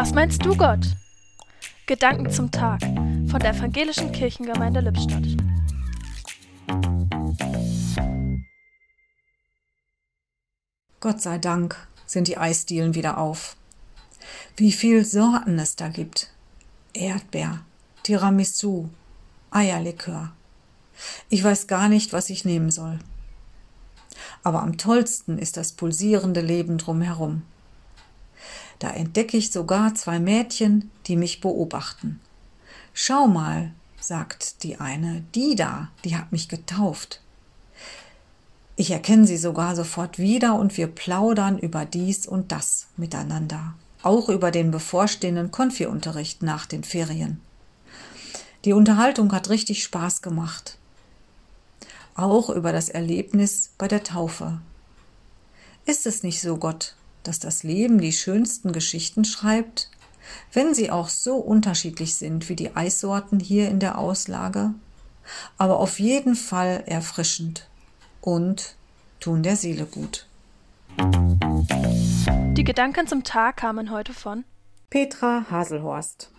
Was meinst du, Gott? Gedanken zum Tag von der Evangelischen Kirchengemeinde Lippstadt. Gott sei Dank sind die Eisdielen wieder auf. Wie viel Sorten es da gibt. Erdbeer, Tiramisu, Eierlikör. Ich weiß gar nicht, was ich nehmen soll. Aber am tollsten ist das pulsierende Leben drumherum. Da entdecke ich sogar zwei Mädchen, die mich beobachten. Schau mal, sagt die eine, die da, die hat mich getauft. Ich erkenne sie sogar sofort wieder und wir plaudern über dies und das miteinander, auch über den bevorstehenden Konfi-Unterricht nach den Ferien. Die Unterhaltung hat richtig Spaß gemacht. Auch über das Erlebnis bei der Taufe. Ist es nicht so, Gott, dass das Leben die schönsten Geschichten schreibt, wenn sie auch so unterschiedlich sind wie die Eissorten hier in der Auslage, aber auf jeden Fall erfrischend und tun der Seele gut. Die Gedanken zum Tag kamen heute von Petra Haselhorst